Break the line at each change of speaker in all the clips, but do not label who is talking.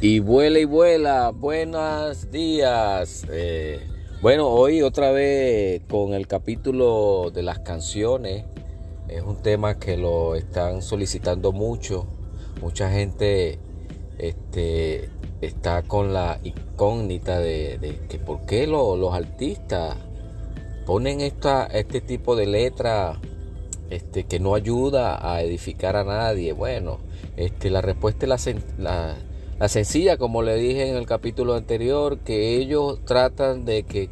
y
vuela y vuela,
buenos días. Eh, bueno, hoy otra vez con el capítulo de las canciones. Es un tema que lo están solicitando mucho. Mucha gente este, está con la incógnita de, que por qué lo- los artistas ponen esta, este tipo de letra este, que no ayuda a edificar a nadie. Bueno, este, la respuesta es la, la- la sencilla, como le dije en el capítulo anterior, que ellos tratan de que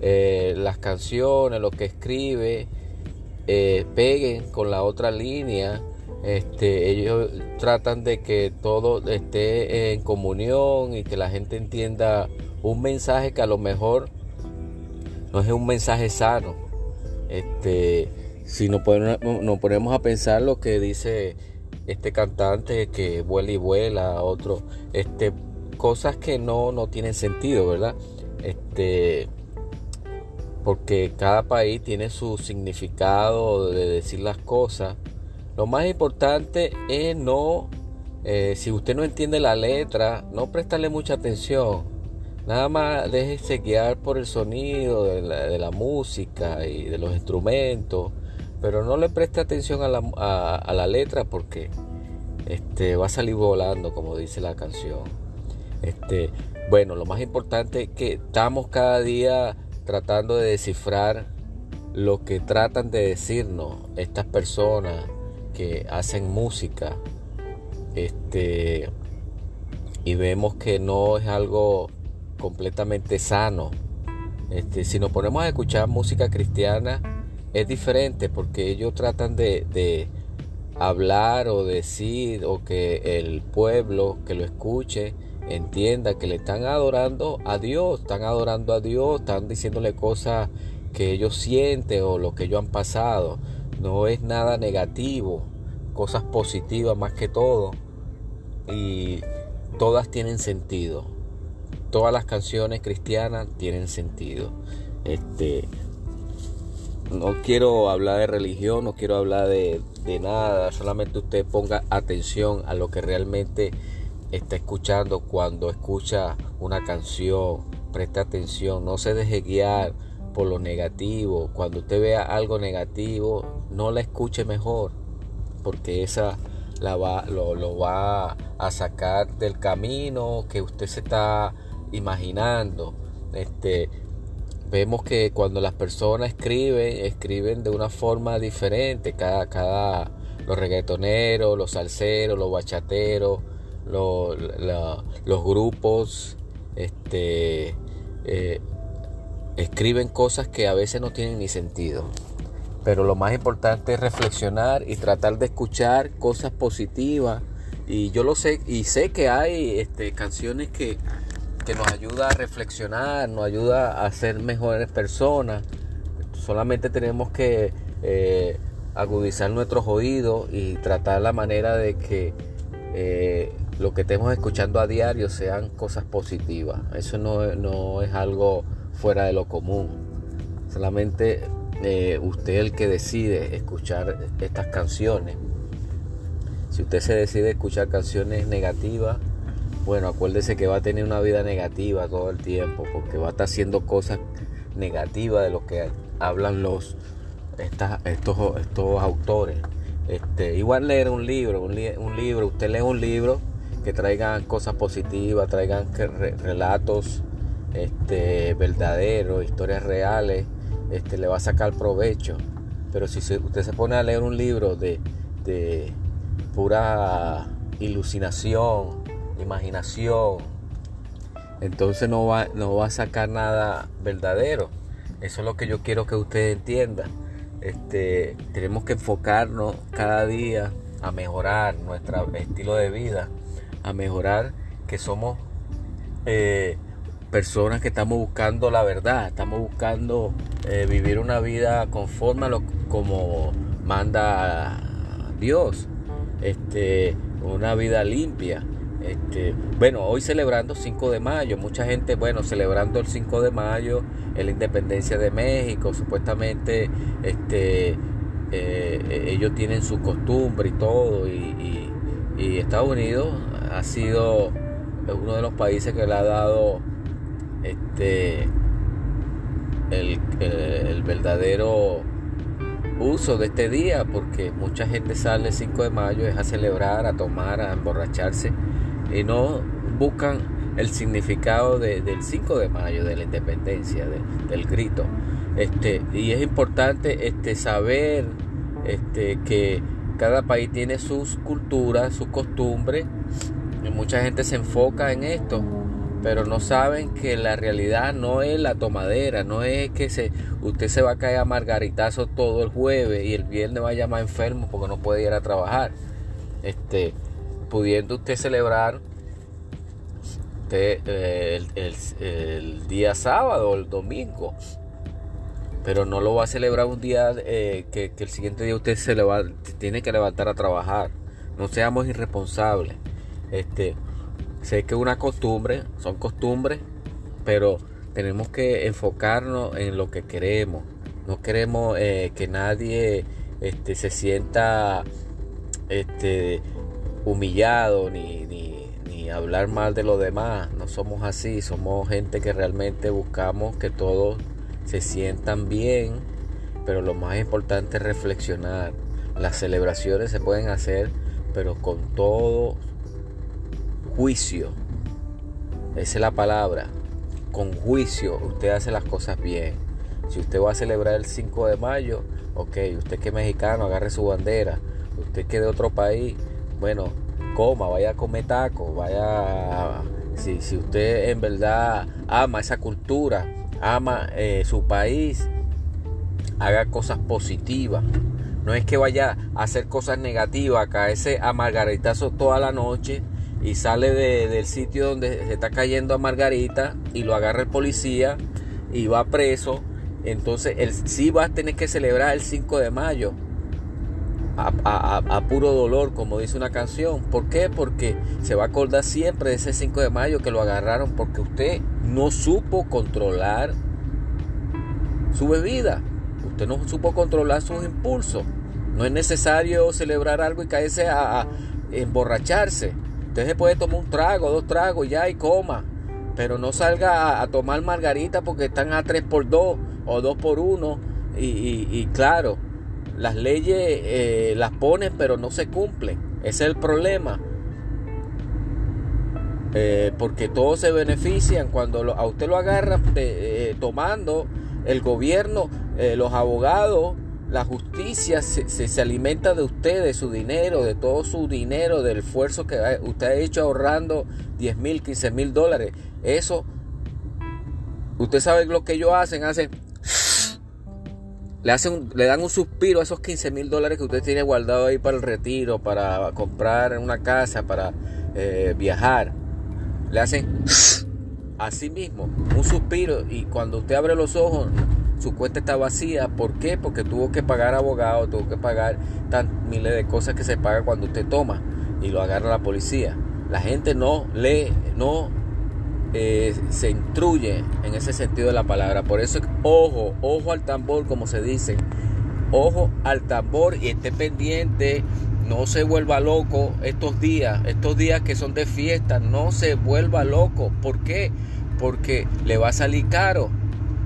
eh, las canciones, lo que escribe, eh, peguen con la otra línea. Este, ellos tratan de que todo esté en comunión y que la gente entienda un mensaje que a lo mejor no es un mensaje sano. Este, si nos ponemos, nos ponemos a pensar lo que dice este cantante que vuela y vuela, otro, este, cosas que no, no tienen sentido, ¿verdad? Este, porque cada país tiene su significado de decir las cosas. Lo más importante es no, eh, si usted no entiende la letra, no prestarle mucha atención. Nada más déjese guiar por el sonido de la, de la música y de los instrumentos, pero no le preste atención a la, a- la letra porque este, va a salir volando, como dice la canción. Este, bueno, lo más importante es que estamos cada día tratando de descifrar lo que tratan de decirnos estas personas que hacen música. Este, y vemos que no es algo completamente sano. Este, si nos ponemos a escuchar música cristiana, es diferente porque ellos tratan de, hablar o decir o que el pueblo que lo escuche entienda que le están adorando a Dios, están adorando a Dios, están diciéndole cosas que ellos sienten o lo que ellos han pasado. No es nada negativo, cosas positivas más que todo. Y todas tienen sentido. Todas las canciones cristianas tienen sentido. Este, no quiero hablar de religión, no quiero hablar de, nada, solamente usted ponga atención a lo que realmente está escuchando cuando escucha una canción, preste atención, no se deje guiar por lo negativo, cuando usted vea algo negativo, no la escuche mejor, porque esa la va, lo, lo va a sacar del camino que usted se está imaginando. Este, vemos que cuando las personas escriben, escriben de una forma diferente. Cada, cada, los reggaetoneros, los salseros, los bachateros, los, los grupos, este, eh, escriben cosas que a veces no tienen ni sentido. Pero lo más importante es reflexionar y tratar de escuchar cosas positivas. Y yo lo sé, y sé que hay este, canciones que, que nos ayuda a reflexionar, nos ayuda a ser mejores personas. Solamente tenemos que eh, agudizar nuestros oídos y tratar la manera de que eh, lo que estemos escuchando a diario sean cosas positivas. Eso no, no es algo fuera de lo común. Solamente eh, usted el que decide escuchar estas canciones. Si usted se decide escuchar canciones negativas, bueno, acuérdese que va a tener una vida negativa todo el tiempo, porque va a estar haciendo cosas negativas de lo que hablan los estos, estos autores. Este, igual leer un libro, un, li- un libro, usted lee un libro que traigan cosas positivas, traigan relatos este, verdaderos, historias reales, este, le va a sacar provecho. Pero si usted se pone a leer un libro de, de pura iluminación, imaginación, entonces no va, no va a sacar nada verdadero. Eso es lo que yo quiero que usted entienda. Este, tenemos que enfocarnos cada día a mejorar nuestro estilo de vida, a mejorar que somos eh, personas que estamos buscando la verdad, estamos buscando eh, vivir una vida conforme a lo como manda Dios, este, una vida limpia. Este, bueno, hoy celebrando 5 de mayo, mucha gente, bueno, celebrando el 5 de mayo, la independencia de México, supuestamente este, eh, ellos tienen su costumbre y todo, y, Estados Unidos ha sido uno de los países que le ha dado este, el, el verdadero uso de este día, porque mucha gente sale el 5 de mayo es a celebrar, a tomar, a emborracharse y no buscan el significado del 5 de mayo, de la independencia, del grito. Este, y es importante este, saber este, que cada país tiene sus culturas, sus costumbres, y mucha gente se enfoca en esto, pero no saben que la realidad no es la tomadera, no es que se, usted se va a caer a margaritazo todo el jueves y el viernes va a llamar enfermo porque no puede ir a trabajar. Este, pudiendo usted celebrar eh, el, día sábado o el domingo, pero no lo va a celebrar un día eh, que, el siguiente día usted se va, tiene que levantar a trabajar. No seamos irresponsables. Este, sé que es una costumbre, son costumbres, pero tenemos que enfocarnos en lo que queremos. No queremos eh, que nadie este, se sienta este, humillado ni, ni, hablar mal de los demás. No somos así, somos gente que realmente buscamos que todos se sientan bien, pero lo más importante es reflexionar. Las celebraciones se pueden hacer, pero con todo juicio. Esa es la palabra. Con juicio usted hace las cosas bien. Si usted va a celebrar el 5 de mayo, ok, usted que es mexicano, agarre su bandera. Usted que de otro país, bueno, coma, vaya a comer taco, vaya, si, si usted en verdad ama esa cultura, ama eh, su país, haga cosas positivas. No es que vaya a hacer cosas negativas, caerse a margaritazo toda la noche y sale del sitio donde se está cayendo a Margarita y lo agarra el policía y va preso. Entonces él sí va a tener que celebrar el 5 de mayo a, puro dolor, como dice una canción. ¿Por qué? Porque se va a acordar siempre de ese 5 de mayo que lo agarraron porque usted no supo controlar su bebida. Usted no supo controlar sus impulsos. No es necesario celebrar algo y caerse a, emborracharse. Usted se puede tomar un trago, dos tragos ya y coma. Pero no salga a, tomar margarita porque están a 3 por 2 o 2 por 1. y claro, las leyes eh, las ponen pero no se cumplen. Ese es el problema. Eh, porque todos se benefician cuando a usted lo agarra eh, tomando el gobierno, los abogados, la justicia se, se, alimenta de usted, de su dinero, de todo su dinero, del esfuerzo que usted ha hecho ahorrando 10 mil, 15 mil dólares. Eso, usted sabe lo que ellos hacen, hacen le, hacen, le dan un suspiro a esos 15 mil dólares que usted tiene guardado ahí para el retiro, para comprar una casa, para eh, viajar. Le hacen así mismo, un suspiro y cuando usted abre los ojos, su cuenta está vacía. ¿Por qué? Porque tuvo que pagar abogado, tuvo que pagar tan, miles de cosas que se paga cuando usted toma y lo agarra la policía. La gente no lee, no eh, se instruye en ese sentido de la palabra. Por eso, ojo, ojo al tambor, como se dice. Ojo al tambor y esté pendiente. No se vuelva loco estos días, estos días que son de fiesta. No se vuelva loco. ¿Por qué? Porque le va a salir caro.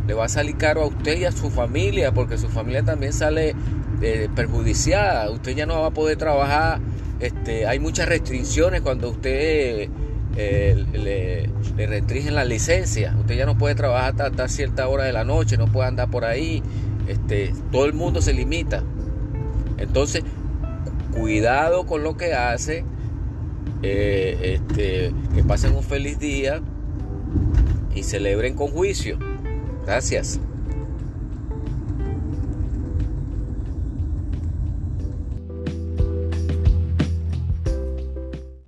Le va a salir caro a usted y a su familia, porque su familia también sale eh, perjudiciada. Usted ya no va a poder trabajar este, hay muchas restricciones cuando usted eh, le, restringen la licencia. Usted ya no puede trabajar hasta, cierta hora de la noche, no puede andar por ahí. Este, todo el mundo se limita. Entonces, cuidado con lo que hace. Eh, este, que pasen un feliz día y celebren con juicio. Gracias.